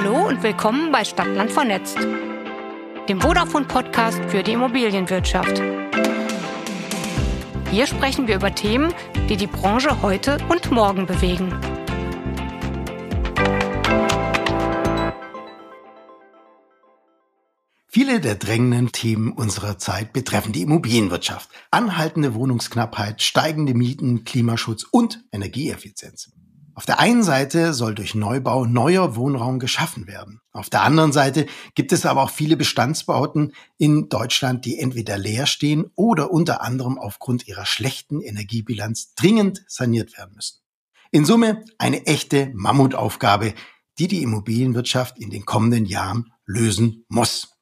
Hallo und willkommen bei Stadtland vernetzt, dem Vodafone-Podcast für die Immobilienwirtschaft. Hier sprechen wir über Themen, die die Branche heute und morgen bewegen. Viele der drängenden Themen unserer Zeit betreffen die Immobilienwirtschaft. Anhaltende Wohnungsknappheit, steigende Mieten, Klimaschutz und Energieeffizienz. Auf der einen Seite soll durch Neubau neuer Wohnraum geschaffen werden. Auf der anderen Seite gibt es aber auch viele Bestandsbauten in Deutschland, die entweder leer stehen oder unter anderem aufgrund ihrer schlechten Energiebilanz dringend saniert werden müssen. In Summe eine echte Mammutaufgabe, die die Immobilienwirtschaft in den kommenden Jahren lösen muss.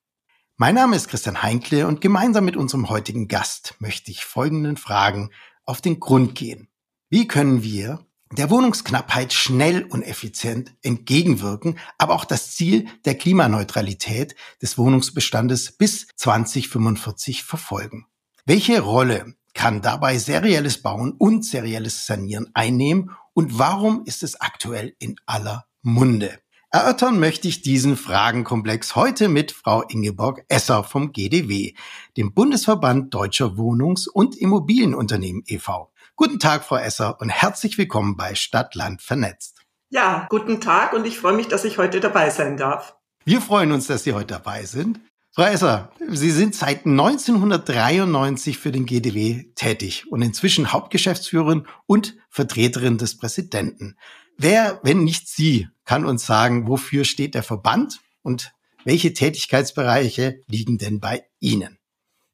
Mein Name ist Christian Heinkle und gemeinsam mit unserem heutigen Gast möchte ich folgenden Fragen auf den Grund gehen. Wie können wir der Wohnungsknappheit schnell und effizient entgegenwirken, aber auch das Ziel der Klimaneutralität des Wohnungsbestandes bis 2045 verfolgen. Welche Rolle kann dabei serielles Bauen und serielles Sanieren einnehmen und warum ist es aktuell in aller Munde? Erörtern möchte ich diesen Fragenkomplex heute mit Frau Ingeborg Esser vom GDW, dem Bundesverband Deutscher Wohnungs- und Immobilienunternehmen e.V. Guten Tag, Frau Esser, und herzlich willkommen bei Stadt, Land vernetzt. Ja, guten Tag und ich freue mich, dass ich heute dabei sein darf. Wir freuen uns, dass Sie heute dabei sind. Frau Esser, Sie sind seit 1993 für den GDW tätig und inzwischen Hauptgeschäftsführerin und Vertreterin des Präsidenten. Wer, wenn nicht Sie, kann uns sagen, wofür steht der Verband und welche Tätigkeitsbereiche liegen denn bei Ihnen?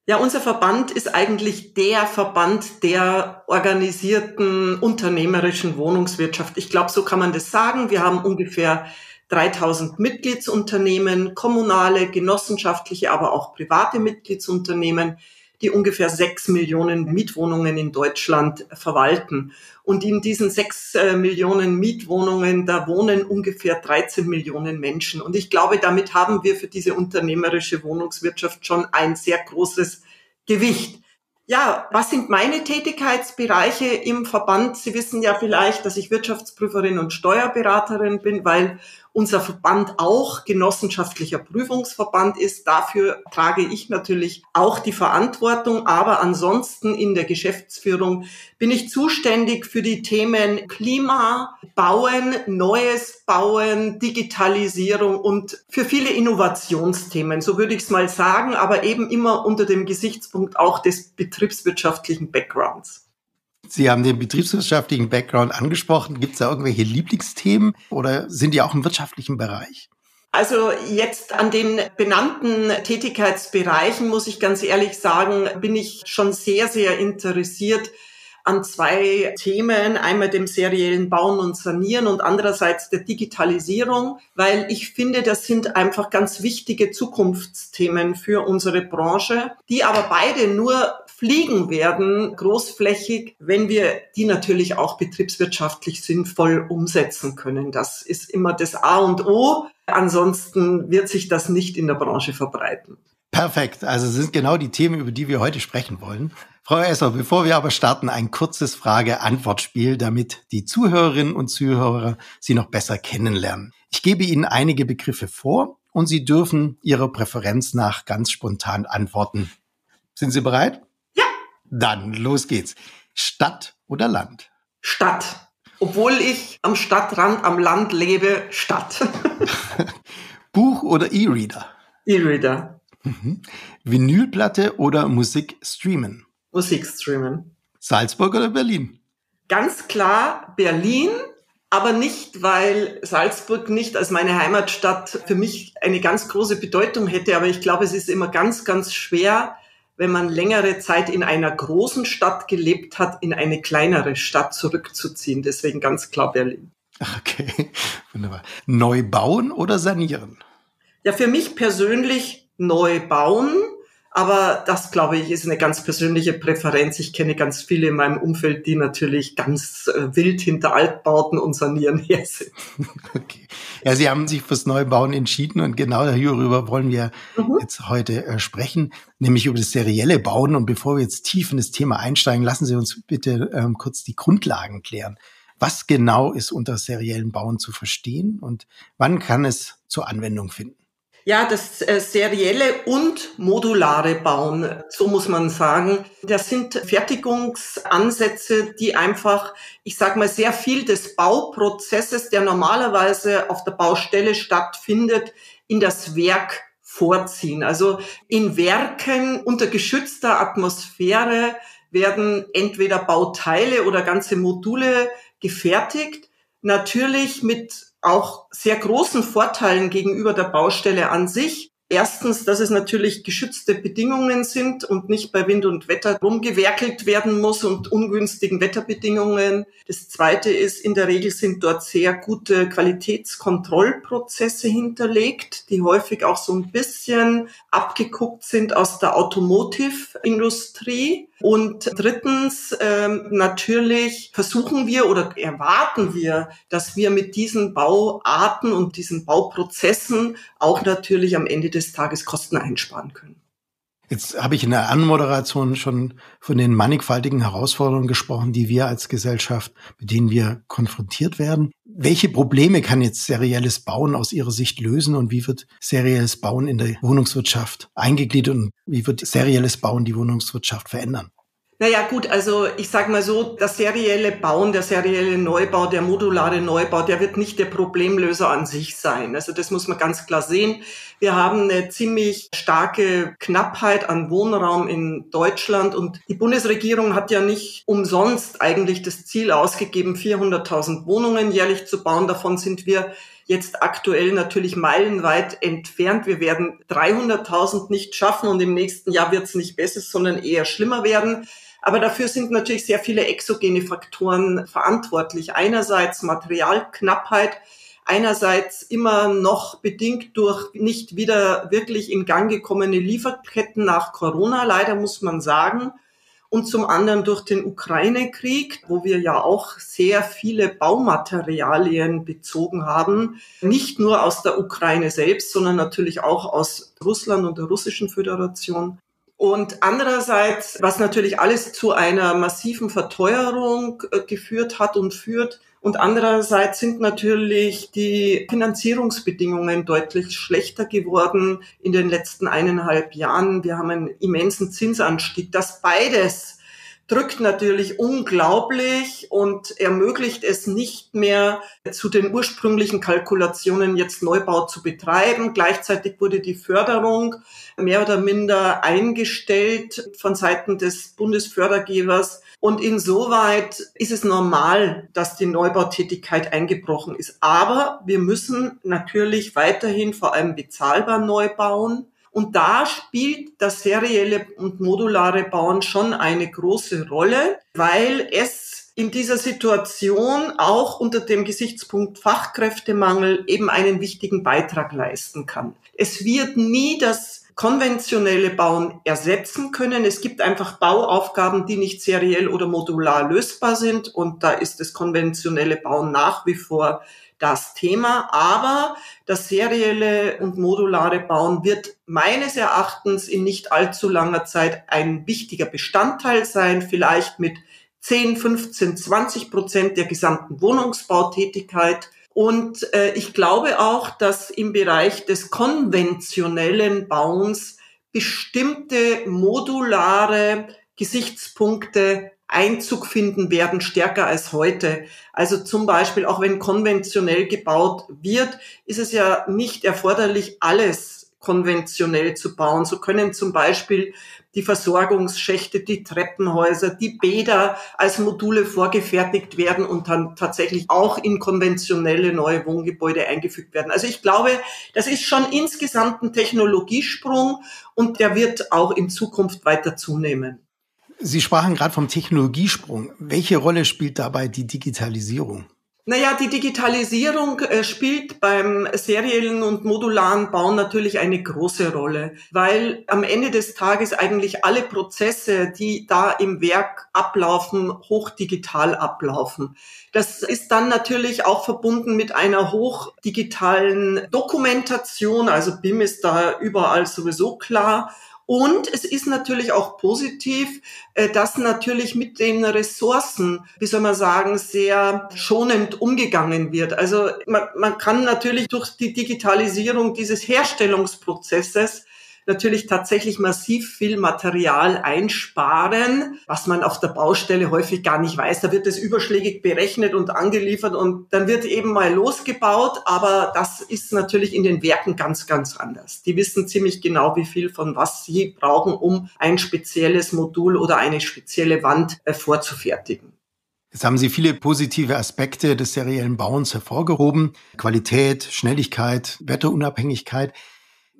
Ja, unser Verband ist eigentlich der Verband der organisierten unternehmerischen Wohnungswirtschaft. Ich glaube, so kann man das sagen. Wir haben ungefähr 3000 Mitgliedsunternehmen, kommunale, genossenschaftliche, aber auch private Mitgliedsunternehmen die ungefähr sechs Millionen Mietwohnungen in Deutschland verwalten. Und in diesen sechs äh, Millionen Mietwohnungen, da wohnen ungefähr 13 Millionen Menschen. Und ich glaube, damit haben wir für diese unternehmerische Wohnungswirtschaft schon ein sehr großes Gewicht. Ja, was sind meine Tätigkeitsbereiche im Verband? Sie wissen ja vielleicht, dass ich Wirtschaftsprüferin und Steuerberaterin bin, weil unser Verband auch genossenschaftlicher Prüfungsverband ist. Dafür trage ich natürlich auch die Verantwortung. Aber ansonsten in der Geschäftsführung bin ich zuständig für die Themen Klima, Bauen, Neues Bauen, Digitalisierung und für viele Innovationsthemen. So würde ich es mal sagen, aber eben immer unter dem Gesichtspunkt auch des betriebswirtschaftlichen Backgrounds. Sie haben den betriebswirtschaftlichen Background angesprochen. Gibt es da irgendwelche Lieblingsthemen oder sind die auch im wirtschaftlichen Bereich? Also jetzt an den benannten Tätigkeitsbereichen muss ich ganz ehrlich sagen, bin ich schon sehr, sehr interessiert an zwei Themen, einmal dem seriellen Bauen und Sanieren und andererseits der Digitalisierung, weil ich finde, das sind einfach ganz wichtige Zukunftsthemen für unsere Branche, die aber beide nur fliegen werden, großflächig, wenn wir die natürlich auch betriebswirtschaftlich sinnvoll umsetzen können. Das ist immer das A und O. Ansonsten wird sich das nicht in der Branche verbreiten. Perfekt. Also sind genau die Themen, über die wir heute sprechen wollen. Frau Esser, bevor wir aber starten, ein kurzes Frage-Antwort-Spiel, damit die Zuhörerinnen und Zuhörer Sie noch besser kennenlernen. Ich gebe Ihnen einige Begriffe vor und Sie dürfen Ihrer Präferenz nach ganz spontan antworten. Sind Sie bereit? Dann los geht's. Stadt oder Land? Stadt. Obwohl ich am Stadtrand, am Land lebe, Stadt. Buch oder E-Reader? E-Reader. Mhm. Vinylplatte oder Musik streamen? Musik streamen. Salzburg oder Berlin? Ganz klar Berlin, aber nicht, weil Salzburg nicht als meine Heimatstadt für mich eine ganz große Bedeutung hätte, aber ich glaube, es ist immer ganz, ganz schwer, wenn man längere Zeit in einer großen Stadt gelebt hat, in eine kleinere Stadt zurückzuziehen. Deswegen ganz klar Berlin. Okay, wunderbar. Neu bauen oder sanieren? Ja, für mich persönlich neu bauen. Aber das, glaube ich, ist eine ganz persönliche Präferenz. Ich kenne ganz viele in meinem Umfeld, die natürlich ganz äh, wild hinter Altbauten und Sanieren her sind. Okay. Ja, Sie haben sich fürs Neubauen entschieden und genau darüber wollen wir mhm. jetzt heute äh, sprechen, nämlich über das serielle Bauen. Und bevor wir jetzt tief in das Thema einsteigen, lassen Sie uns bitte ähm, kurz die Grundlagen klären. Was genau ist unter seriellen Bauen zu verstehen und wann kann es zur Anwendung finden? Ja, das äh, serielle und modulare Bauen, so muss man sagen, das sind Fertigungsansätze, die einfach, ich sage mal, sehr viel des Bauprozesses, der normalerweise auf der Baustelle stattfindet, in das Werk vorziehen. Also in Werken unter geschützter Atmosphäre werden entweder Bauteile oder ganze Module gefertigt, natürlich mit auch sehr großen Vorteilen gegenüber der Baustelle an sich. Erstens, dass es natürlich geschützte Bedingungen sind und nicht bei Wind und Wetter rumgewerkelt werden muss und ungünstigen Wetterbedingungen. Das zweite ist, in der Regel sind dort sehr gute Qualitätskontrollprozesse hinterlegt, die häufig auch so ein bisschen abgeguckt sind aus der Automotive-Industrie. Und drittens, ähm, natürlich versuchen wir oder erwarten wir, dass wir mit diesen Bauarten und diesen Bauprozessen auch natürlich am Ende des Tages Kosten einsparen können. Jetzt habe ich in der Anmoderation schon von den mannigfaltigen Herausforderungen gesprochen, die wir als Gesellschaft, mit denen wir konfrontiert werden. Welche Probleme kann jetzt serielles Bauen aus Ihrer Sicht lösen und wie wird serielles Bauen in der Wohnungswirtschaft eingegliedert und wie wird serielles Bauen die Wohnungswirtschaft verändern? Naja gut, also ich sage mal so, das serielle Bauen, der serielle Neubau, der modulare Neubau, der wird nicht der Problemlöser an sich sein. Also das muss man ganz klar sehen. Wir haben eine ziemlich starke Knappheit an Wohnraum in Deutschland und die Bundesregierung hat ja nicht umsonst eigentlich das Ziel ausgegeben, 400.000 Wohnungen jährlich zu bauen. Davon sind wir jetzt aktuell natürlich meilenweit entfernt. Wir werden 300.000 nicht schaffen und im nächsten Jahr wird es nicht besser, sondern eher schlimmer werden. Aber dafür sind natürlich sehr viele exogene Faktoren verantwortlich. Einerseits Materialknappheit, einerseits immer noch bedingt durch nicht wieder wirklich in Gang gekommene Lieferketten nach Corona, leider muss man sagen. Und zum anderen durch den Ukraine-Krieg, wo wir ja auch sehr viele Baumaterialien bezogen haben. Nicht nur aus der Ukraine selbst, sondern natürlich auch aus Russland und der Russischen Föderation. Und andererseits, was natürlich alles zu einer massiven Verteuerung äh, geführt hat und führt. Und andererseits sind natürlich die Finanzierungsbedingungen deutlich schlechter geworden in den letzten eineinhalb Jahren. Wir haben einen immensen Zinsanstieg. Das beides drückt natürlich unglaublich und ermöglicht es nicht mehr zu den ursprünglichen Kalkulationen jetzt Neubau zu betreiben. Gleichzeitig wurde die Förderung mehr oder minder eingestellt von Seiten des Bundesfördergebers. Und insoweit ist es normal, dass die Neubautätigkeit eingebrochen ist. Aber wir müssen natürlich weiterhin vor allem bezahlbar neu bauen. Und da spielt das serielle und modulare Bauen schon eine große Rolle, weil es in dieser Situation auch unter dem Gesichtspunkt Fachkräftemangel eben einen wichtigen Beitrag leisten kann. Es wird nie das konventionelle Bauen ersetzen können. Es gibt einfach Bauaufgaben, die nicht seriell oder modular lösbar sind und da ist das konventionelle Bauen nach wie vor das Thema. Aber das serielle und modulare Bauen wird meines Erachtens in nicht allzu langer Zeit ein wichtiger Bestandteil sein, vielleicht mit 10, 15, 20 Prozent der gesamten Wohnungsbautätigkeit. Und äh, ich glaube auch, dass im Bereich des konventionellen Bauens bestimmte modulare Gesichtspunkte Einzug finden werden, stärker als heute. Also zum Beispiel, auch wenn konventionell gebaut wird, ist es ja nicht erforderlich, alles konventionell zu bauen. So können zum Beispiel die Versorgungsschächte, die Treppenhäuser, die Bäder als Module vorgefertigt werden und dann tatsächlich auch in konventionelle neue Wohngebäude eingefügt werden. Also ich glaube, das ist schon insgesamt ein Technologiesprung und der wird auch in Zukunft weiter zunehmen. Sie sprachen gerade vom Technologiesprung. Welche Rolle spielt dabei die Digitalisierung? Naja, die Digitalisierung äh, spielt beim seriellen und modularen Bauen natürlich eine große Rolle, weil am Ende des Tages eigentlich alle Prozesse, die da im Werk ablaufen, hochdigital ablaufen. Das ist dann natürlich auch verbunden mit einer hochdigitalen Dokumentation, also BIM ist da überall sowieso klar Und es ist natürlich auch positiv, äh, dass natürlich mit den Ressourcen, wie soll man sagen, sehr schonend umgegangen wird. Also man, man kann natürlich durch die Digitalisierung dieses Herstellungsprozesses natürlich tatsächlich massiv viel Material einsparen, was man auf der Baustelle häufig gar nicht weiß. Da wird es überschlägig berechnet und angeliefert und dann wird eben mal losgebaut, aber das ist natürlich in den Werken ganz, ganz anders. Die wissen ziemlich genau, wie viel von was sie brauchen, um ein spezielles Modul oder eine spezielle Wand äh, vorzufertigen. Jetzt haben Sie viele positive Aspekte des seriellen Bauens hervorgehoben. Qualität, Schnelligkeit, Wetterunabhängigkeit.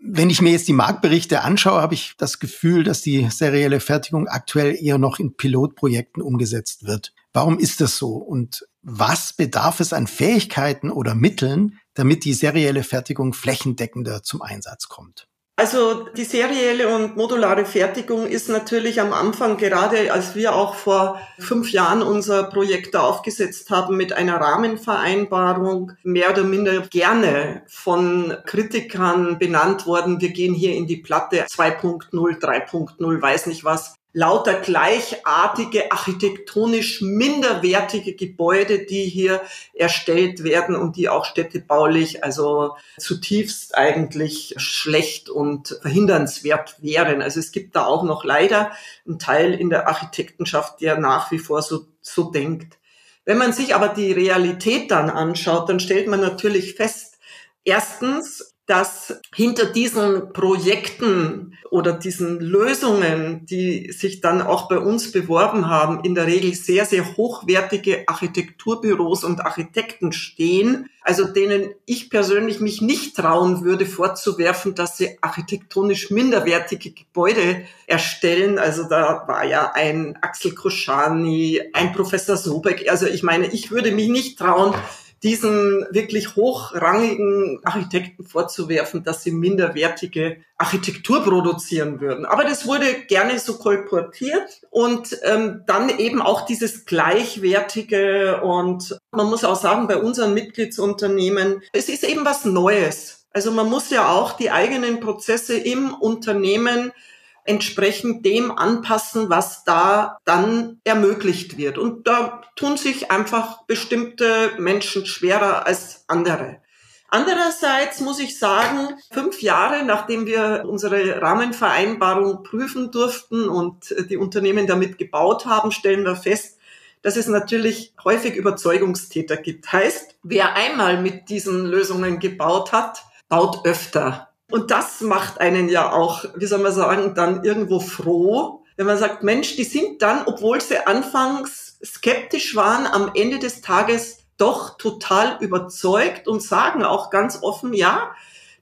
Wenn ich mir jetzt die Marktberichte anschaue, habe ich das Gefühl, dass die serielle Fertigung aktuell eher noch in Pilotprojekten umgesetzt wird. Warum ist das so? Und was bedarf es an Fähigkeiten oder Mitteln, damit die serielle Fertigung flächendeckender zum Einsatz kommt? Also die serielle und modulare Fertigung ist natürlich am Anfang, gerade als wir auch vor fünf Jahren unser Projekt da aufgesetzt haben mit einer Rahmenvereinbarung, mehr oder minder gerne von Kritikern benannt worden. Wir gehen hier in die Platte 2.0, 3.0, weiß nicht was lauter gleichartige, architektonisch minderwertige Gebäude, die hier erstellt werden und die auch städtebaulich also zutiefst eigentlich schlecht und verhindernswert wären. Also es gibt da auch noch leider einen Teil in der Architektenschaft, der nach wie vor so, so denkt. Wenn man sich aber die Realität dann anschaut, dann stellt man natürlich fest, erstens, dass hinter diesen Projekten oder diesen Lösungen, die sich dann auch bei uns beworben haben, in der Regel sehr, sehr hochwertige Architekturbüros und Architekten stehen, also denen ich persönlich mich nicht trauen würde vorzuwerfen, dass sie architektonisch minderwertige Gebäude erstellen. Also da war ja ein Axel Koschani, ein Professor Sobeck. Also ich meine, ich würde mich nicht trauen, diesen wirklich hochrangigen Architekten vorzuwerfen, dass sie minderwertige Architektur produzieren würden. Aber das wurde gerne so kolportiert und ähm, dann eben auch dieses gleichwertige und man muss auch sagen, bei unseren Mitgliedsunternehmen, es ist eben was Neues. Also man muss ja auch die eigenen Prozesse im Unternehmen entsprechend dem anpassen, was da dann ermöglicht wird. Und da tun sich einfach bestimmte Menschen schwerer als andere. Andererseits muss ich sagen, fünf Jahre nachdem wir unsere Rahmenvereinbarung prüfen durften und die Unternehmen damit gebaut haben, stellen wir fest, dass es natürlich häufig Überzeugungstäter gibt. Heißt, wer einmal mit diesen Lösungen gebaut hat, baut öfter. Und das macht einen ja auch, wie soll man sagen, dann irgendwo froh, wenn man sagt, Mensch, die sind dann, obwohl sie anfangs skeptisch waren, am Ende des Tages doch total überzeugt und sagen auch ganz offen, ja,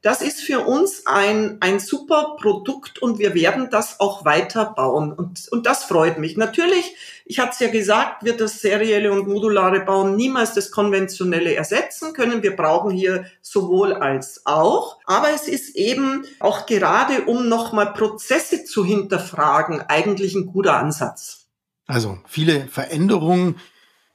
das ist für uns ein, ein super Produkt und wir werden das auch weiter bauen. Und, und das freut mich. Natürlich, ich hatte es ja gesagt, wird das serielle und modulare Bauen niemals das konventionelle ersetzen können. Wir brauchen hier sowohl als auch. Aber es ist eben auch gerade, um nochmal Prozesse zu hinterfragen, eigentlich ein guter Ansatz. Also viele Veränderungen.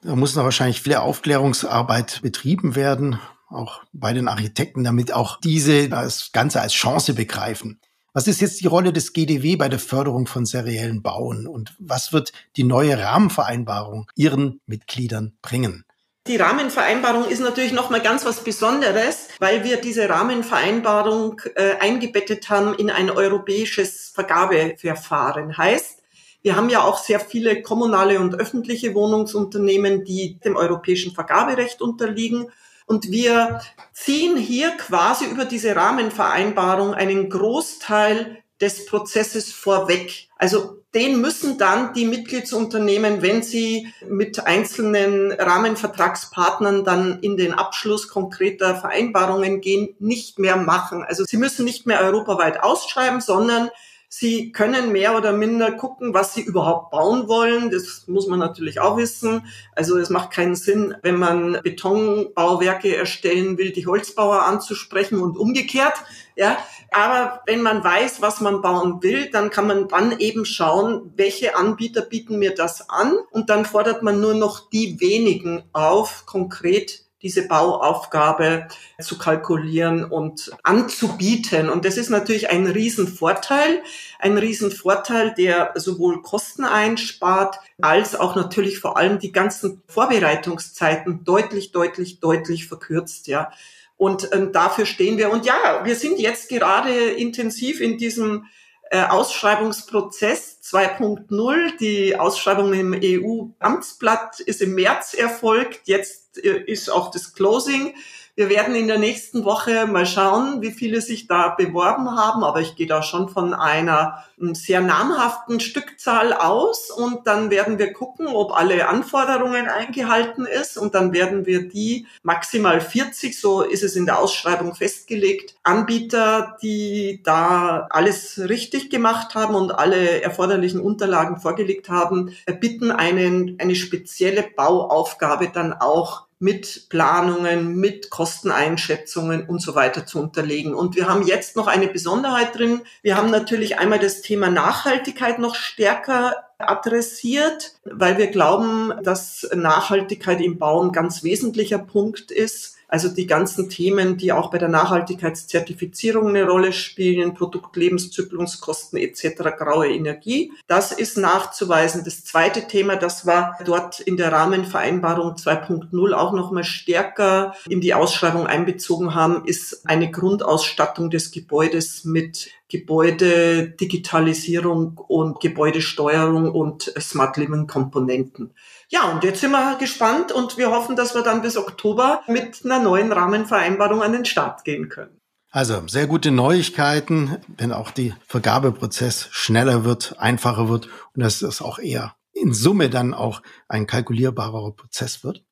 Da muss noch wahrscheinlich viel Aufklärungsarbeit betrieben werden auch bei den Architekten, damit auch diese das Ganze als Chance begreifen. Was ist jetzt die Rolle des GDW bei der Förderung von seriellen Bauen und was wird die neue Rahmenvereinbarung Ihren Mitgliedern bringen? Die Rahmenvereinbarung ist natürlich noch mal ganz was Besonderes, weil wir diese Rahmenvereinbarung äh, eingebettet haben in ein europäisches Vergabeverfahren. Heißt, wir haben ja auch sehr viele kommunale und öffentliche Wohnungsunternehmen, die dem europäischen Vergaberecht unterliegen. Und wir ziehen hier quasi über diese Rahmenvereinbarung einen Großteil des Prozesses vorweg. Also den müssen dann die Mitgliedsunternehmen, wenn sie mit einzelnen Rahmenvertragspartnern dann in den Abschluss konkreter Vereinbarungen gehen, nicht mehr machen. Also sie müssen nicht mehr europaweit ausschreiben, sondern Sie können mehr oder minder gucken, was Sie überhaupt bauen wollen. Das muss man natürlich auch wissen. Also es macht keinen Sinn, wenn man Betonbauwerke erstellen will, die Holzbauer anzusprechen und umgekehrt. Ja, aber wenn man weiß, was man bauen will, dann kann man dann eben schauen, welche Anbieter bieten mir das an und dann fordert man nur noch die wenigen auf, konkret diese Bauaufgabe zu kalkulieren und anzubieten. Und das ist natürlich ein Riesenvorteil, ein Riesenvorteil, der sowohl Kosten einspart, als auch natürlich vor allem die ganzen Vorbereitungszeiten deutlich, deutlich, deutlich verkürzt, ja. Und ähm, dafür stehen wir. Und ja, wir sind jetzt gerade intensiv in diesem Ausschreibungsprozess 2.0. Die Ausschreibung im EU-Amtsblatt ist im März erfolgt. Jetzt äh, ist auch das Closing. Wir werden in der nächsten Woche mal schauen, wie viele sich da beworben haben, aber ich gehe da schon von einer hm, sehr namhaften Stückzahl aus und dann werden wir gucken, ob alle Anforderungen eingehalten ist und dann werden wir die maximal 40, so ist es in der Ausschreibung festgelegt, Anbieter, die da alles richtig gemacht haben und alle erforderlichen Unterlagen vorgelegt haben, bitten, einen, eine spezielle Bauaufgabe dann auch mit Planungen, mit Kosteneinschätzungen und so weiter zu unterlegen. Und wir haben jetzt noch eine Besonderheit drin. Wir haben natürlich einmal das Thema Nachhaltigkeit noch stärker adressiert, weil wir glauben, dass Nachhaltigkeit im Bau ein ganz wesentlicher Punkt ist also die ganzen Themen, die auch bei der Nachhaltigkeitszertifizierung eine Rolle spielen, Produktlebenszyklungskosten etc., graue Energie. Das ist nachzuweisen. Das zweite Thema, das war dort in der Rahmenvereinbarung 2.0 auch nochmal stärker in die Ausschreibung einbezogen haben, ist eine Grundausstattung des Gebäudes mit Gebäudedigitalisierung und Gebäudesteuerung und Smart Living Komponenten. Ja, und jetzt sind wir gespannt und wir hoffen, dass wir dann bis Oktober mit einer neuen Rahmenvereinbarung an den Start gehen können. Also sehr gute Neuigkeiten, wenn auch der Vergabeprozess schneller wird, einfacher wird und dass es auch eher in Summe dann auch ein kalkulierbarer Prozess wird.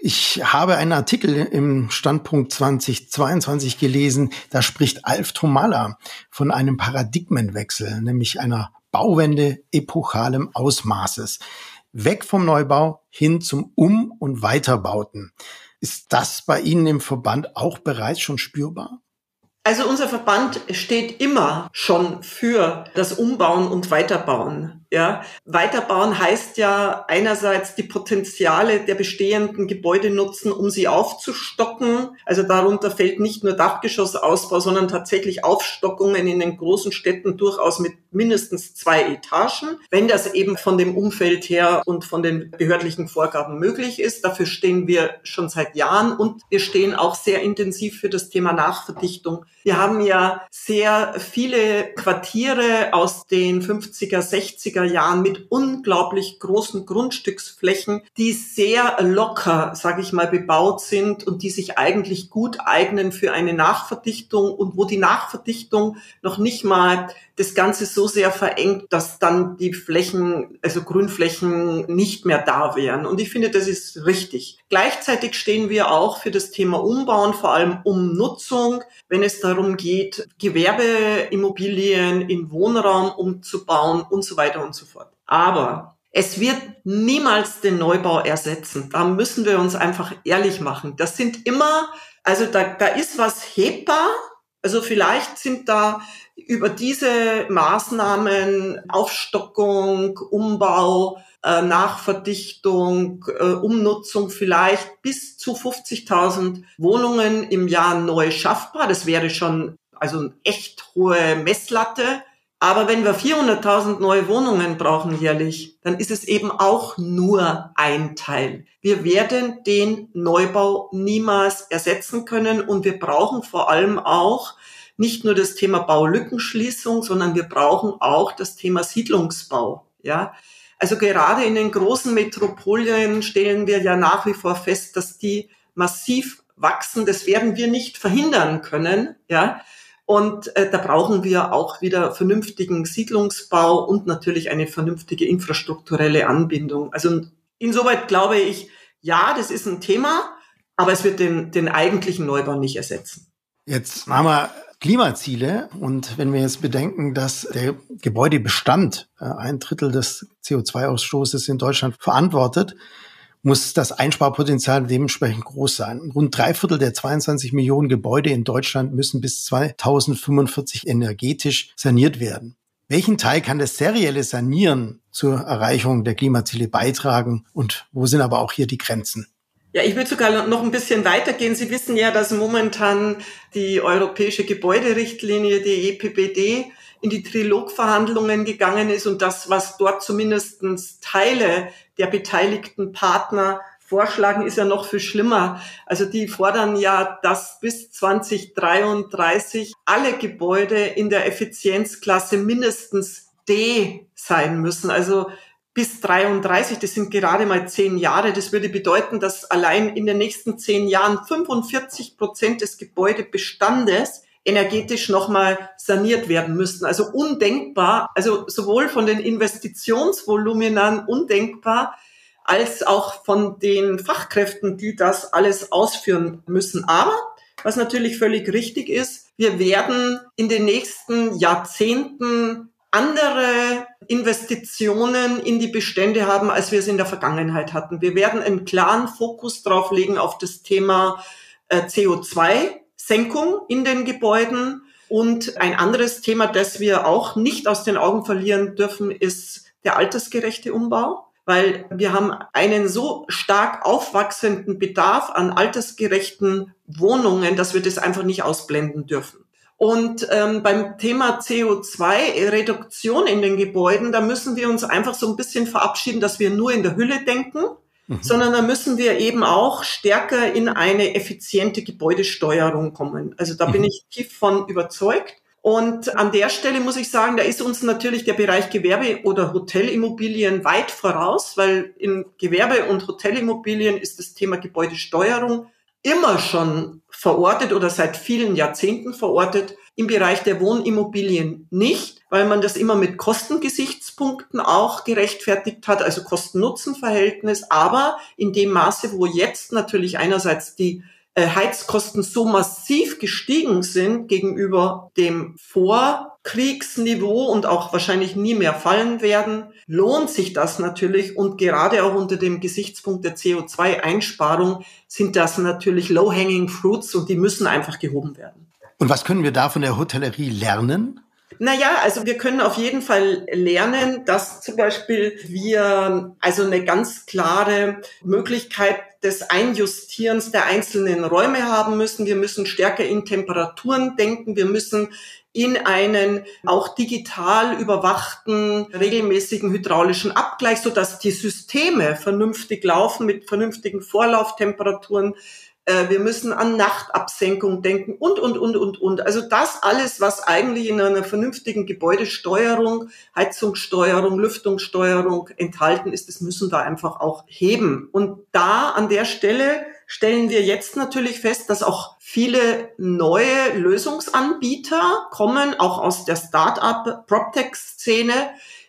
Ich habe einen Artikel im Standpunkt 2022 gelesen, da spricht Alf Tomalla von einem Paradigmenwechsel, nämlich einer Bauwende epochalem Ausmaßes weg vom Neubau hin zum Um- und Weiterbauten. Ist das bei Ihnen im Verband auch bereits schon spürbar? Also unser Verband steht immer schon für das Umbauen und Weiterbauen. Ja, Weiterbauen heißt ja einerseits die Potenziale der bestehenden Gebäude nutzen, um sie aufzustocken. Also darunter fällt nicht nur Dachgeschossausbau, sondern tatsächlich Aufstockungen in den großen Städten durchaus mit mindestens zwei Etagen, wenn das eben von dem Umfeld her und von den behördlichen Vorgaben möglich ist. Dafür stehen wir schon seit Jahren und wir stehen auch sehr intensiv für das Thema Nachverdichtung. Wir haben ja sehr viele Quartiere aus den 50er, 60er 70er Jahren mit unglaublich großen Grundstücksflächen, die sehr locker, sage ich mal, bebaut sind und die sich eigentlich gut eignen für eine Nachverdichtung und wo die Nachverdichtung noch nicht mal das Ganze so sehr verengt, dass dann die Flächen, also Grünflächen nicht mehr da wären. Und ich finde, das ist richtig. Gleichzeitig stehen wir auch für das Thema Umbauen, vor allem Umnutzung, wenn es darum geht, Gewerbeimmobilien in Wohnraum umzubauen und so weiter und so fort. Aber es wird niemals den Neubau ersetzen. Da müssen wir uns einfach ehrlich machen. Das sind immer, also da, da ist was hebbar. Also vielleicht sind da über diese Maßnahmen Aufstockung, Umbau, äh, Nachverdichtung, äh, Umnutzung vielleicht bis zu 50.000 Wohnungen im Jahr neu schaffbar. Das wäre schon also eine echt hohe Messlatte. Aber wenn wir 400.000 neue Wohnungen brauchen jährlich, dann ist es eben auch nur ein Teil. Wir werden den Neubau niemals ersetzen können und wir brauchen vor allem auch nicht nur das Thema Baulückenschließung, sondern wir brauchen auch das Thema Siedlungsbau. Ja, also gerade in den großen Metropolien stellen wir ja nach wie vor fest, dass die massiv wachsen. Das werden wir nicht verhindern können. Ja, und äh, da brauchen wir auch wieder vernünftigen Siedlungsbau und natürlich eine vernünftige infrastrukturelle Anbindung. Also insoweit glaube ich, ja, das ist ein Thema, aber es wird den, den eigentlichen Neubau nicht ersetzen. Jetzt haben wir Klimaziele. Und wenn wir jetzt bedenken, dass der Gebäudebestand äh, ein Drittel des CO2-Ausstoßes in Deutschland verantwortet, muss das Einsparpotenzial dementsprechend groß sein. Rund drei Viertel der 22 Millionen Gebäude in Deutschland müssen bis 2045 energetisch saniert werden. Welchen Teil kann das serielle Sanieren zur Erreichung der Klimaziele beitragen und wo sind aber auch hier die Grenzen? Ja, ich würde sogar noch ein bisschen weitergehen. Sie wissen ja, dass momentan die europäische Gebäuderichtlinie, die EPBD, in die Trilogverhandlungen gegangen ist und das, was dort zumindestens Teile der beteiligten Partner vorschlagen, ist ja noch viel schlimmer. Also die fordern ja, dass bis 2033 alle Gebäude in der Effizienzklasse mindestens D sein müssen. Also bis 33, das sind gerade mal zehn Jahre. Das würde bedeuten, dass allein in den nächsten zehn Jahren 45 Prozent des Gebäudebestandes energetisch nochmal saniert werden müssten. Also undenkbar, also sowohl von den Investitionsvoluminern undenkbar, als auch von den Fachkräften, die das alles ausführen müssen. Aber, was natürlich völlig richtig ist, wir werden in den nächsten Jahrzehnten andere Investitionen in die Bestände haben, als wir es in der Vergangenheit hatten. Wir werden einen klaren Fokus drauf legen auf das Thema äh, CO2 Senkung in den Gebäuden. Und ein anderes Thema, das wir auch nicht aus den Augen verlieren dürfen, ist der altersgerechte Umbau weil wir haben einen so stark aufwachsenden Bedarf an altersgerechten Wohnungen, dass wir das einfach nicht ausblenden dürfen. Und ähm, beim Thema CO2-Reduktion in den Gebäuden, da müssen wir uns einfach so ein bisschen verabschieden, dass wir nur in der Hülle denken, mhm. sondern da müssen wir eben auch stärker in eine effiziente Gebäudesteuerung kommen. Also da mhm. bin ich tief von überzeugt. Und an der Stelle muss ich sagen, da ist uns natürlich der Bereich Gewerbe- oder Hotelimmobilien weit voraus, weil in Gewerbe- und Hotelimmobilien ist das Thema Gebäudesteuerung immer schon verortet oder seit vielen Jahrzehnten verortet. Im Bereich der Wohnimmobilien nicht, weil man das immer mit Kostengesichtspunkten auch gerechtfertigt hat, also Kosten-Nutzen-Verhältnis. Aber in dem Maße, wo jetzt natürlich einerseits die äh, Heizkosten so massiv gestiegen sind gegenüber dem Vorkriegsniveau und auch wahrscheinlich nie mehr fallen werden, lohnt sich das natürlich. Und gerade auch unter dem Gesichtspunkt der CO2-Einsparung sind das natürlich low-hanging fruits und die müssen einfach gehoben werden. Und was können wir da von der Hotellerie lernen? Naja, also wir können auf jeden Fall lernen, dass zum Beispiel wir also eine ganz klare Möglichkeit des Einjustierens der einzelnen Räume haben müssen. Wir müssen stärker in Temperaturen denken. Wir müssen in einen auch digital überwachten regelmäßigen hydraulischen Abgleich, so dass die Systeme vernünftig laufen mit vernünftigen Vorlauftemperaturen, wir müssen an Nachtabsenkung denken und, und, und, und, und. Also das alles, was eigentlich in einer vernünftigen Gebäudesteuerung, Heizungssteuerung, Lüftungssteuerung enthalten ist, das müssen wir einfach auch heben. Und da an der Stelle stellen wir jetzt natürlich fest, dass auch viele neue Lösungsanbieter kommen, auch aus der Start-up-PropTech-Szene,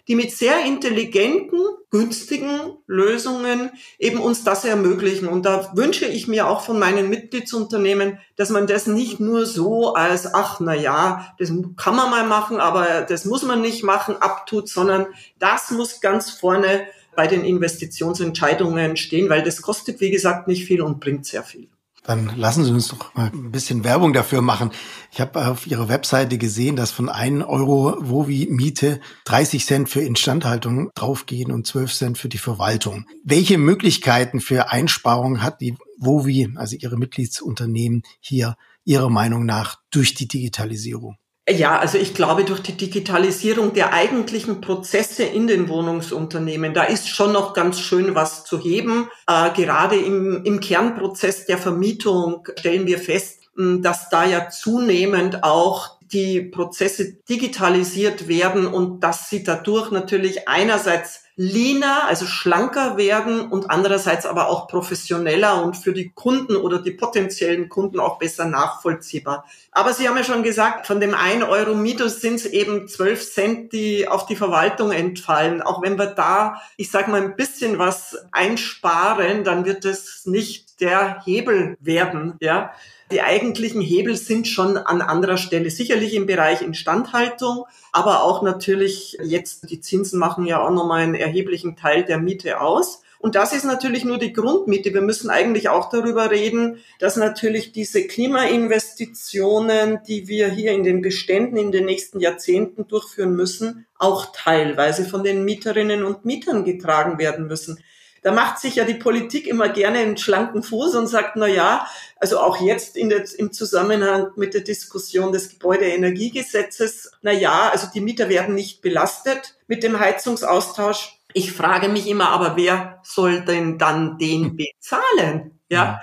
die mit sehr intelligenten, günstigen Lösungen eben uns das ermöglichen. Und da wünsche ich mir auch von meinen Mitgliedsunternehmen, dass man das nicht nur so als, ach, na ja, das kann man mal machen, aber das muss man nicht machen, abtut, sondern das muss ganz vorne bei den Investitionsentscheidungen stehen, weil das kostet, wie gesagt, nicht viel und bringt sehr viel. Dann lassen Sie uns doch mal ein bisschen Werbung dafür machen. Ich habe auf Ihrer Webseite gesehen, dass von 1 Euro Wovi-Miete 30 Cent für Instandhaltung draufgehen und 12 Cent für die Verwaltung. Welche Möglichkeiten für Einsparungen hat die Wovi, also Ihre Mitgliedsunternehmen, hier Ihrer Meinung nach durch die Digitalisierung? Ja, also ich glaube, durch die Digitalisierung der eigentlichen Prozesse in den Wohnungsunternehmen, da ist schon noch ganz schön was zu heben. Äh, gerade im, im Kernprozess der Vermietung stellen wir fest, dass da ja zunehmend auch die Prozesse digitalisiert werden und dass sie dadurch natürlich einerseits leaner, also schlanker werden und andererseits aber auch professioneller und für die Kunden oder die potenziellen Kunden auch besser nachvollziehbar. Aber Sie haben ja schon gesagt, von dem 1 Euro Mieters sind es eben 12 Cent, die auf die Verwaltung entfallen. Auch wenn wir da, ich sage mal, ein bisschen was einsparen, dann wird es nicht der Hebel werden, ja. Die eigentlichen Hebel sind schon an anderer Stelle, sicherlich im Bereich Instandhaltung, aber auch natürlich jetzt, die Zinsen machen ja auch nochmal einen erheblichen Teil der Miete aus. Und das ist natürlich nur die Grundmiete. Wir müssen eigentlich auch darüber reden, dass natürlich diese Klimainvestitionen, die wir hier in den Beständen in den nächsten Jahrzehnten durchführen müssen, auch teilweise von den Mieterinnen und Mietern getragen werden müssen. Da macht sich ja die Politik immer gerne einen schlanken Fuß und sagt, na ja, also auch jetzt der, im Zusammenhang mit der Diskussion des Gebäudeenergiegesetzes, na ja, also die Mieter werden nicht belastet mit dem Heizungsaustausch. Ich frage mich immer, aber wer soll denn dann den bezahlen? Ja.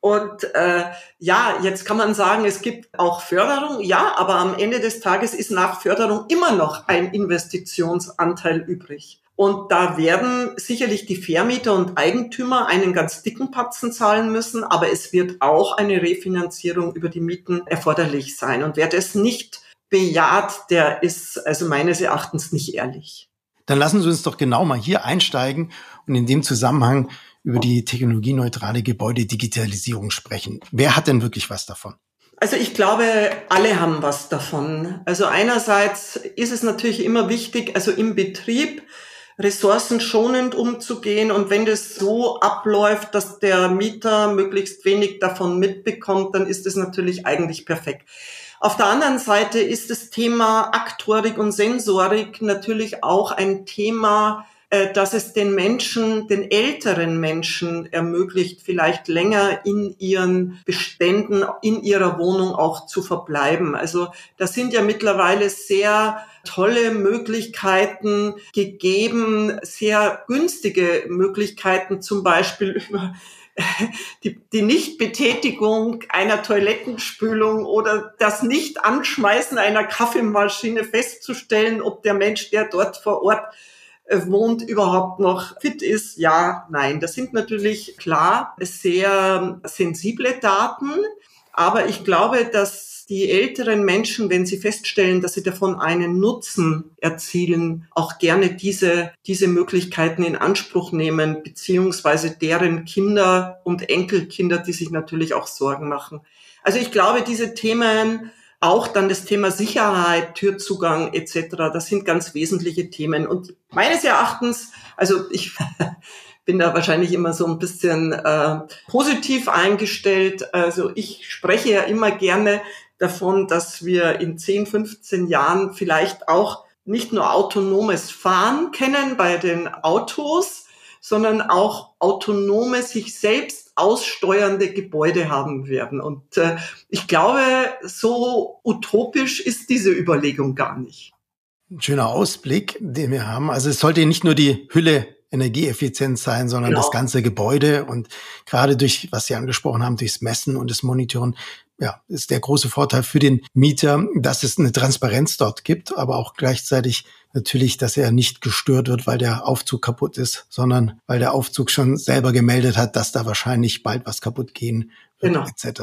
Und äh, ja, jetzt kann man sagen, es gibt auch Förderung, ja, aber am Ende des Tages ist nach Förderung immer noch ein Investitionsanteil übrig. Und da werden sicherlich die Vermieter und Eigentümer einen ganz dicken Patzen zahlen müssen, aber es wird auch eine Refinanzierung über die Mieten erforderlich sein. Und wer das nicht bejaht, der ist also meines Erachtens nicht ehrlich. Dann lassen Sie uns doch genau mal hier einsteigen und in dem Zusammenhang über die technologieneutrale Gebäudedigitalisierung sprechen. Wer hat denn wirklich was davon? Also ich glaube, alle haben was davon. Also einerseits ist es natürlich immer wichtig, also im Betrieb ressourcenschonend umzugehen. Und wenn das so abläuft, dass der Mieter möglichst wenig davon mitbekommt, dann ist es natürlich eigentlich perfekt. Auf der anderen Seite ist das Thema Aktorik und Sensorik natürlich auch ein Thema, dass es den Menschen, den älteren Menschen ermöglicht, vielleicht länger in ihren Beständen, in ihrer Wohnung auch zu verbleiben. Also da sind ja mittlerweile sehr tolle Möglichkeiten gegeben, sehr günstige Möglichkeiten, zum Beispiel über die, die Nichtbetätigung einer Toilettenspülung oder das Nicht-Anschmeißen einer Kaffeemaschine festzustellen, ob der Mensch, der dort vor Ort äh, wohnt, überhaupt noch fit ist. Ja, nein. Das sind natürlich klar sehr sensible Daten. Aber ich glaube, dass die älteren Menschen, wenn sie feststellen, dass sie davon einen Nutzen erzielen, auch gerne diese, diese Möglichkeiten in Anspruch nehmen, beziehungsweise deren Kinder und Enkelkinder, die sich natürlich auch Sorgen machen. Also ich glaube, diese Themen, auch dann das Thema Sicherheit, Türzugang etc., das sind ganz wesentliche Themen. Und meines Erachtens, also ich bin da wahrscheinlich immer so ein bisschen äh, positiv eingestellt. Also ich spreche ja immer gerne davon, dass wir in 10, 15 Jahren vielleicht auch nicht nur autonomes Fahren kennen bei den Autos, sondern auch autonome, sich selbst aussteuernde Gebäude haben werden. Und äh, ich glaube, so utopisch ist diese Überlegung gar nicht. Ein schöner Ausblick, den wir haben. Also es sollte nicht nur die Hülle Energieeffizienz sein, sondern genau. das ganze Gebäude und gerade durch, was Sie angesprochen haben, durchs Messen und das Monitoren, ja, ist der große Vorteil für den Mieter, dass es eine Transparenz dort gibt, aber auch gleichzeitig natürlich, dass er nicht gestört wird, weil der Aufzug kaputt ist, sondern weil der Aufzug schon selber gemeldet hat, dass da wahrscheinlich bald was kaputt gehen wird, genau. etc.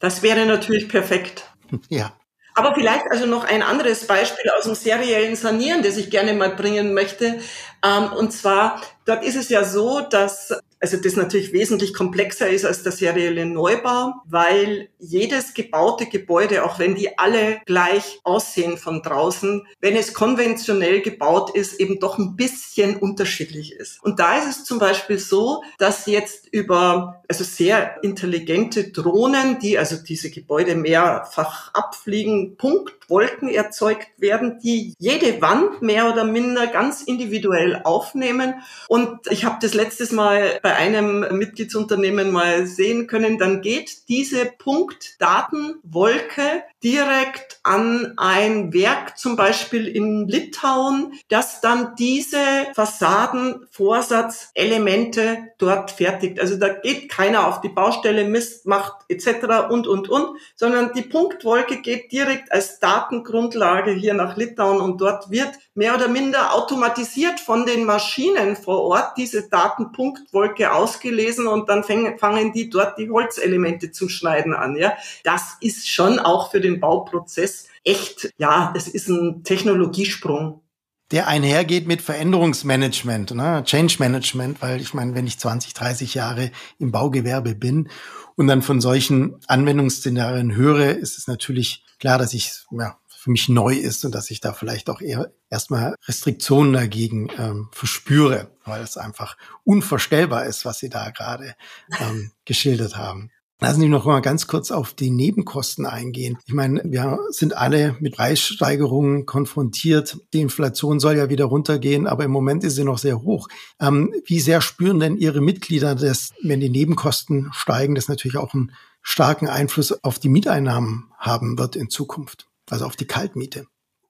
Das wäre natürlich perfekt. Ja. Aber vielleicht also noch ein anderes Beispiel aus dem seriellen Sanieren, das ich gerne mal bringen möchte. Ähm, und zwar, dort ist es ja so, dass also das natürlich wesentlich komplexer ist als der serielle Neubau, weil jedes gebaute Gebäude, auch wenn die alle gleich aussehen von draußen, wenn es konventionell gebaut ist, eben doch ein bisschen unterschiedlich ist. Und da ist es zum Beispiel so, dass jetzt über also sehr intelligente Drohnen, die also diese Gebäude mehrfach abfliegen, Punktwolken erzeugt werden, die jede Wand mehr oder minder ganz individuell aufnehmen. Und ich habe das letztes Mal bei einem Mitgliedsunternehmen mal sehen können, dann geht diese Punktdatenwolke direkt an ein Werk, zum Beispiel in Litauen, das dann diese Fassadenvorsatzelemente dort fertigt. Also da geht keiner auf die Baustelle, Mist macht etc. und, und, und, sondern die Punktwolke geht direkt als Datengrundlage hier nach Litauen und dort wird mehr oder minder automatisiert von den Maschinen vor Ort diese Datenpunktwolke ausgelesen und dann fangen die dort die Holzelemente zum Schneiden an. Ja, das ist schon auch für den Bauprozess echt, ja, es ist ein Technologiesprung der einhergeht mit Veränderungsmanagement, ne? Change Management, weil ich meine, wenn ich 20, 30 Jahre im Baugewerbe bin und dann von solchen Anwendungsszenarien höre, ist es natürlich klar, dass ich ja, für mich neu ist und dass ich da vielleicht auch eher erstmal Restriktionen dagegen ähm, verspüre, weil es einfach unvorstellbar ist, was Sie da gerade ähm, geschildert haben. Lassen Sie noch mal ganz kurz auf die Nebenkosten eingehen. Ich meine, wir sind alle mit Preissteigerungen konfrontiert. Die Inflation soll ja wieder runtergehen, aber im Moment ist sie noch sehr hoch. Ähm, wie sehr spüren denn Ihre Mitglieder, dass, wenn die Nebenkosten steigen, das natürlich auch einen starken Einfluss auf die Mieteinnahmen haben wird in Zukunft, also auf die Kaltmiete?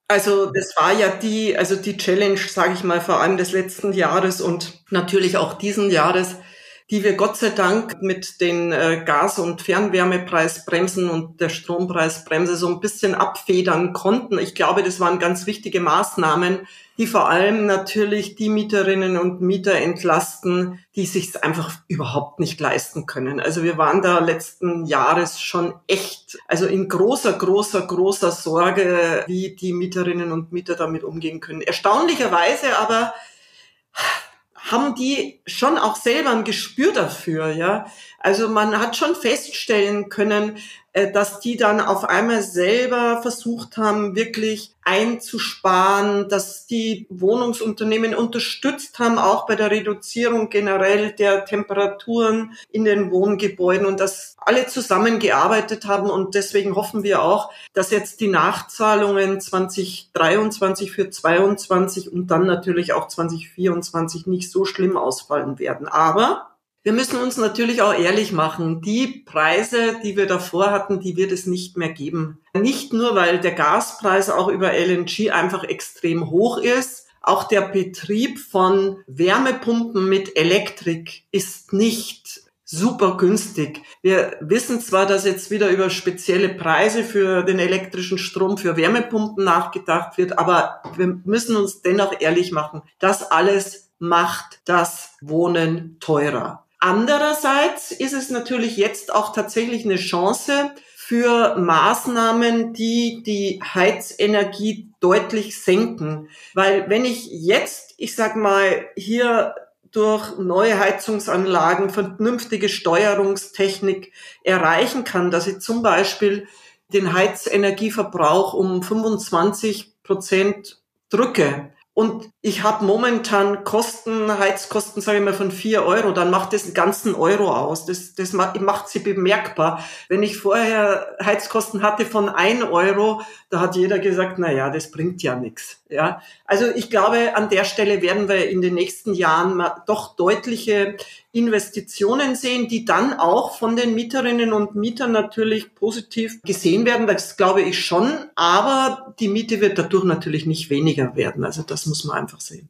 Also das war ja die, also die Challenge, sage ich mal, vor allem des letzten Jahres und natürlich auch diesen Jahres, die wir Gott sei Dank mit den äh, Gas- und Fernwärmepreisbremsen und der Strompreisbremse so ein bisschen abfedern konnten. Ich glaube, das waren ganz wichtige Maßnahmen, die vor allem natürlich die Mieterinnen und Mieter entlasten, die sich einfach überhaupt nicht leisten können. Also wir waren da letzten Jahres schon echt, also in großer, großer, großer Sorge, wie die Mieterinnen und Mieter damit umgehen können. Erstaunlicherweise aber haben die schon auch selber ein Gespür dafür, ja. Also man hat schon feststellen können, dass die dann auf einmal selber versucht haben, wirklich einzusparen, dass die Wohnungsunternehmen unterstützt haben, auch bei der Reduzierung generell der Temperaturen in den Wohngebäuden und dass alle zusammengearbeitet haben. Und deswegen hoffen wir auch, dass jetzt die Nachzahlungen 2023 für 22 und dann natürlich auch 2024 nicht so schlimm ausfallen werden. Aber wir müssen uns natürlich auch ehrlich machen. Die Preise, die wir davor hatten, die wird es nicht mehr geben. Nicht nur, weil der Gaspreis auch über LNG einfach extrem hoch ist. Auch der Betrieb von Wärmepumpen mit Elektrik ist nicht super günstig. Wir wissen zwar, dass jetzt wieder über spezielle Preise für den elektrischen Strom für Wärmepumpen nachgedacht wird, aber wir müssen uns dennoch ehrlich machen. Das alles macht das Wohnen teurer. Andererseits ist es natürlich jetzt auch tatsächlich eine Chance für Maßnahmen, die die Heizenergie deutlich senken. Weil wenn ich jetzt, ich sag mal, hier durch neue Heizungsanlagen vernünftige Steuerungstechnik erreichen kann, dass ich zum Beispiel den Heizenergieverbrauch um 25 Prozent drücke, und ich habe momentan Kosten, Heizkosten, sage ich mal, von vier Euro, dann macht das einen ganzen Euro aus. Das, das macht sie bemerkbar. Wenn ich vorher Heizkosten hatte von ein Euro, da hat jeder gesagt, na ja, das bringt ja nichts. Ja, also ich glaube, an der Stelle werden wir in den nächsten Jahren doch deutliche Investitionen sehen, die dann auch von den Mieterinnen und Mietern natürlich positiv gesehen werden. Das glaube ich schon. Aber die Miete wird dadurch natürlich nicht weniger werden. Also das muss man einfach sehen.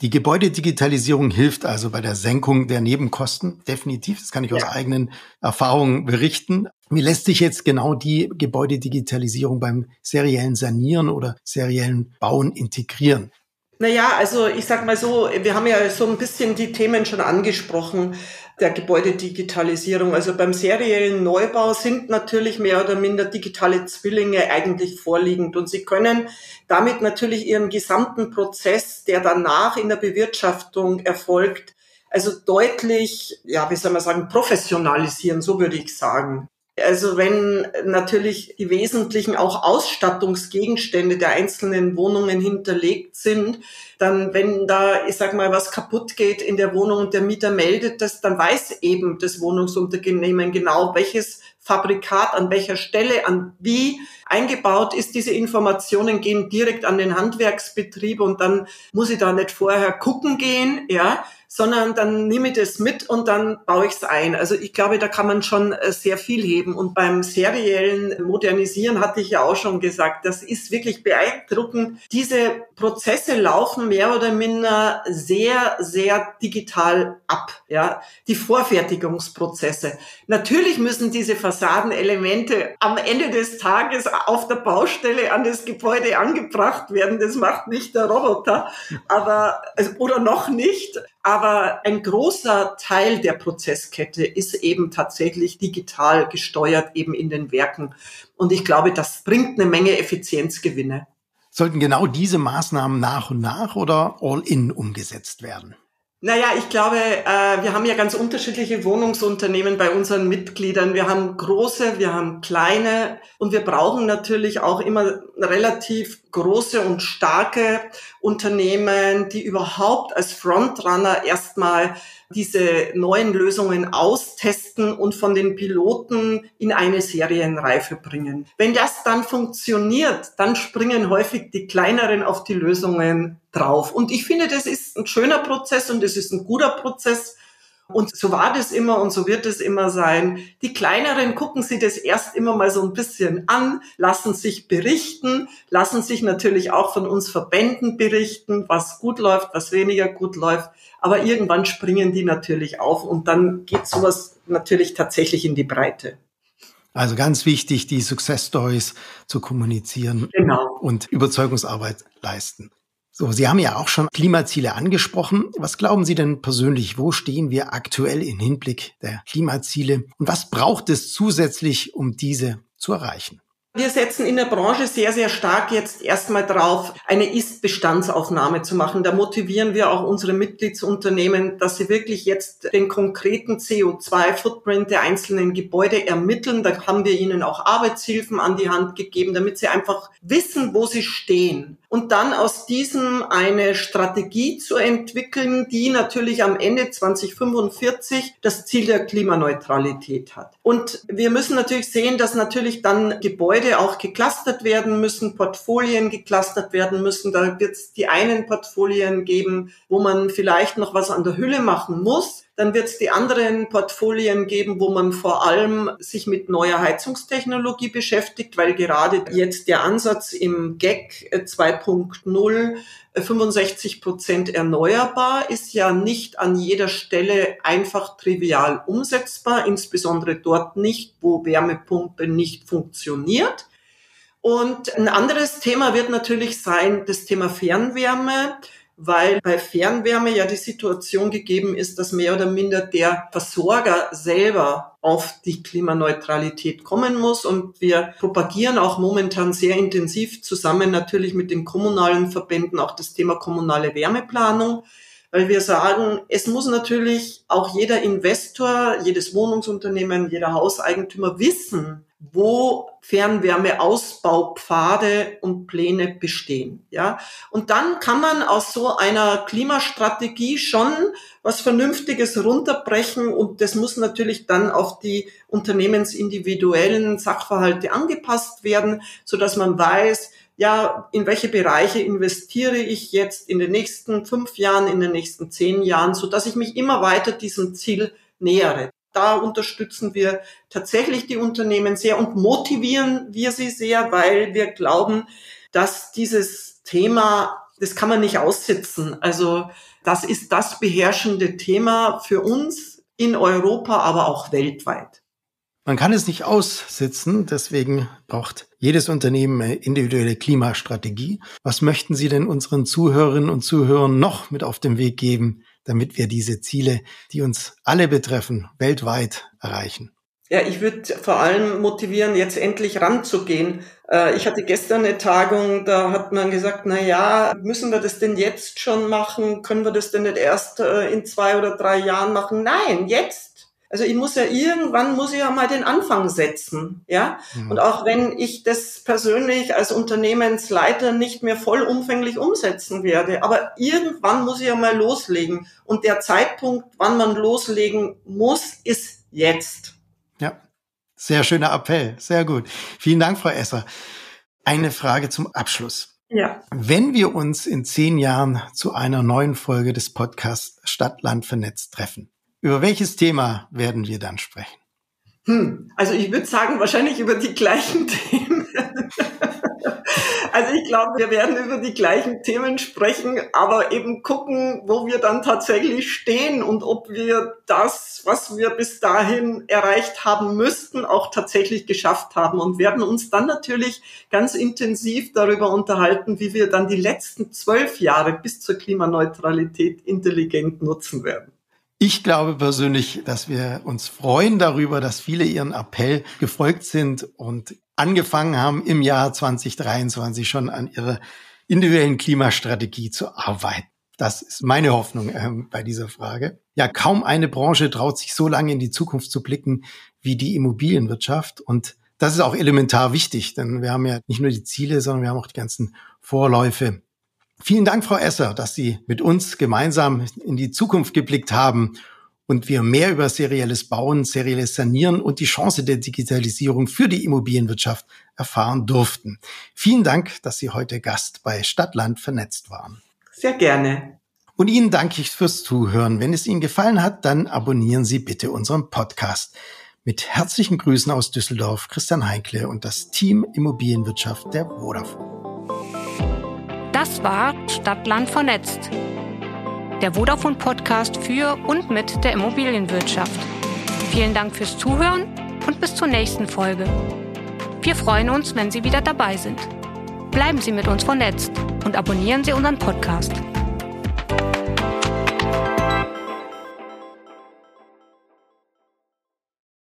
Die Gebäudedigitalisierung hilft also bei der Senkung der Nebenkosten. Definitiv. Das kann ich aus ja. eigenen Erfahrungen berichten. Wie lässt sich jetzt genau die Gebäudedigitalisierung beim seriellen Sanieren oder seriellen Bauen integrieren? Naja, also ich sag mal so, wir haben ja so ein bisschen die Themen schon angesprochen der Gebäudedigitalisierung. Also beim seriellen Neubau sind natürlich mehr oder minder digitale Zwillinge eigentlich vorliegend und sie können damit natürlich ihren gesamten Prozess, der danach in der Bewirtschaftung erfolgt, also deutlich, ja, wie soll man sagen, professionalisieren, so würde ich sagen. Also wenn natürlich die wesentlichen auch Ausstattungsgegenstände der einzelnen Wohnungen hinterlegt sind, dann wenn da, ich sag mal, was kaputt geht in der Wohnung und der Mieter meldet das, dann weiß eben das Wohnungsunternehmen genau, welches Fabrikat an welcher Stelle, an wie eingebaut ist. Diese Informationen gehen direkt an den Handwerksbetrieb und dann muss ich da nicht vorher gucken gehen, ja, sondern dann nehme ich das mit und dann baue ich es ein. Also ich glaube, da kann man schon äh, sehr viel heben. Und beim seriellen Modernisieren hatte ich ja auch schon gesagt, das ist wirklich beeindruckend. Diese Prozesse laufen mehr oder minder sehr, sehr digital ab. Ja, die Vorfertigungsprozesse. Natürlich müssen diese Fassadenelemente am Ende des Tages auf der Baustelle an das Gebäude angebracht werden. Das macht nicht der Roboter, aber also, oder noch nicht. Aber ein großer Teil der Prozesskette ist eben tatsächlich digital gesteuert, eben in den Werken. Und ich glaube, das bringt eine Menge Effizienzgewinne. Sollten genau diese Maßnahmen nach und nach oder all in umgesetzt werden? Naja, ich glaube, äh, wir haben ja ganz unterschiedliche Wohnungsunternehmen bei unseren Mitgliedern. Wir haben große, wir haben kleine und wir brauchen natürlich auch immer relativ große und starke Unternehmen, die überhaupt als Frontrunner erstmal diese neuen Lösungen austesten und von den Piloten in eine Serienreife bringen. Wenn das dann funktioniert, dann springen häufig die kleineren auf die Lösungen drauf. Und ich finde, das ist ein schöner Prozess und es ist ein guter Prozess. Und so war das immer und so wird es immer sein. Die kleineren gucken sich das erst immer mal so ein bisschen an, lassen sich berichten, lassen sich natürlich auch von uns Verbänden berichten, was gut läuft, was weniger gut läuft. Aber irgendwann springen die natürlich auf und dann geht sowas natürlich tatsächlich in die Breite. Also ganz wichtig, die Success Stories zu kommunizieren genau. und Überzeugungsarbeit leisten. So, Sie haben ja auch schon Klimaziele angesprochen. Was glauben Sie denn persönlich, wo stehen wir aktuell im Hinblick der Klimaziele und was braucht es zusätzlich, um diese zu erreichen? Wir setzen in der Branche sehr, sehr stark jetzt erstmal drauf, eine Ist-Bestandsaufnahme zu machen. Da motivieren wir auch unsere Mitgliedsunternehmen, dass sie wirklich jetzt den konkreten CO2-Footprint der einzelnen Gebäude ermitteln. Da haben wir ihnen auch Arbeitshilfen an die Hand gegeben, damit sie einfach wissen, wo sie stehen. Und dann aus diesem eine Strategie zu entwickeln, die natürlich am Ende 2045 das Ziel der Klimaneutralität hat. Und wir müssen natürlich sehen, dass natürlich dann Gebäude Gebäude auch geclustert werden müssen, Portfolien geclustert werden müssen. Da wird es die einen Portfolien geben, wo man vielleicht noch was an der Hülle machen muss. Dann wird es die anderen Portfolien geben, wo man vor allem sich mit neuer Heizungstechnologie beschäftigt, weil gerade jetzt der Ansatz im GEC 2.0 65 Prozent erneuerbar ist ja nicht an jeder Stelle einfach trivial umsetzbar, insbesondere dort nicht, wo Wärmepumpe nicht funktioniert. Und ein anderes Thema wird natürlich sein, das Thema Fernwärme weil bei Fernwärme ja die Situation gegeben ist, dass mehr oder minder der Versorger selber auf die Klimaneutralität kommen muss. Und wir propagieren auch momentan sehr intensiv zusammen natürlich mit den kommunalen Verbänden auch das Thema kommunale Wärmeplanung weil wir sagen, es muss natürlich auch jeder Investor, jedes Wohnungsunternehmen, jeder Hauseigentümer wissen, wo Fernwärmeausbaupfade und Pläne bestehen. Ja, und dann kann man aus so einer Klimastrategie schon was Vernünftiges runterbrechen und das muss natürlich dann auf die unternehmensindividuellen Sachverhalte angepasst werden, so dass man weiß, ja, in welche Bereiche investiere ich jetzt in den nächsten fünf Jahren, in den nächsten zehn Jahren, so dass ich mich immer weiter diesem Ziel nähere. Da unterstützen wir tatsächlich die Unternehmen sehr und motivieren wir sie sehr, weil wir glauben, dass dieses Thema, das kann man nicht aussitzen. Also das ist das beherrschende Thema für uns in Europa, aber auch weltweit. Man kann es nicht aussitzen, deswegen braucht jedes Unternehmen eine individuelle Klimastrategie. Was möchten Sie denn unseren Zuhörerinnen und Zuhörern noch mit auf den Weg geben, damit wir diese Ziele, die uns alle betreffen, weltweit erreichen? Ja, ich würde vor allem motivieren, jetzt endlich ranzugehen. Äh, ich hatte gestern eine Tagung, da hat man gesagt, na ja, müssen wir das denn jetzt schon machen? Können wir das denn nicht erst äh, in zwei oder drei Jahren machen? Nein, jetzt also ich muss ja irgendwann muss ich ja mal den Anfang setzen, ja. Mhm. Und auch wenn ich das persönlich als Unternehmensleiter nicht mehr vollumfänglich umsetzen werde, aber irgendwann muss ich ja mal loslegen. Und der Zeitpunkt, wann man loslegen muss, ist jetzt. Ja, sehr schöner Appell, sehr gut. Vielen Dank, Frau Esser. Eine Frage zum Abschluss. Ja. Wenn wir uns in zehn Jahren zu einer neuen Folge des Podcasts Stadtland vernetzt treffen, über welches Thema werden wir dann sprechen? Hm, also ich würde sagen, wahrscheinlich über die gleichen Themen. also ich glaube, wir werden über die gleichen Themen sprechen, aber eben gucken, wo wir dann tatsächlich stehen und ob wir das, was wir bis dahin erreicht haben müssten, auch tatsächlich geschafft haben und werden uns dann natürlich ganz intensiv darüber unterhalten, wie wir dann die letzten zwölf Jahre bis zur Klimaneutralität intelligent nutzen werden. Ich glaube persönlich, dass wir uns freuen darüber, dass viele ihren Appell gefolgt sind und angefangen haben, im Jahr 2023 schon an ihrer individuellen Klimastrategie zu arbeiten. Das ist meine Hoffnung äh, bei dieser Frage. Ja, kaum eine Branche traut sich so lange in die Zukunft zu blicken wie die Immobilienwirtschaft. Und das ist auch elementar wichtig, denn wir haben ja nicht nur die Ziele, sondern wir haben auch die ganzen Vorläufe. Vielen Dank, Frau Esser, dass Sie mit uns gemeinsam in die Zukunft geblickt haben und wir mehr über serielles Bauen, serielles Sanieren und die Chance der Digitalisierung für die Immobilienwirtschaft erfahren durften. Vielen Dank, dass Sie heute Gast bei Stadtland vernetzt waren. Sehr gerne. Und Ihnen danke ich fürs Zuhören. Wenn es Ihnen gefallen hat, dann abonnieren Sie bitte unseren Podcast. Mit herzlichen Grüßen aus Düsseldorf, Christian Heinkle und das Team Immobilienwirtschaft der Vodafone. Das war Stadtland vernetzt. Der Vodafone Podcast für und mit der Immobilienwirtschaft. Vielen Dank fürs Zuhören und bis zur nächsten Folge. Wir freuen uns, wenn Sie wieder dabei sind. Bleiben Sie mit uns vernetzt und abonnieren Sie unseren Podcast.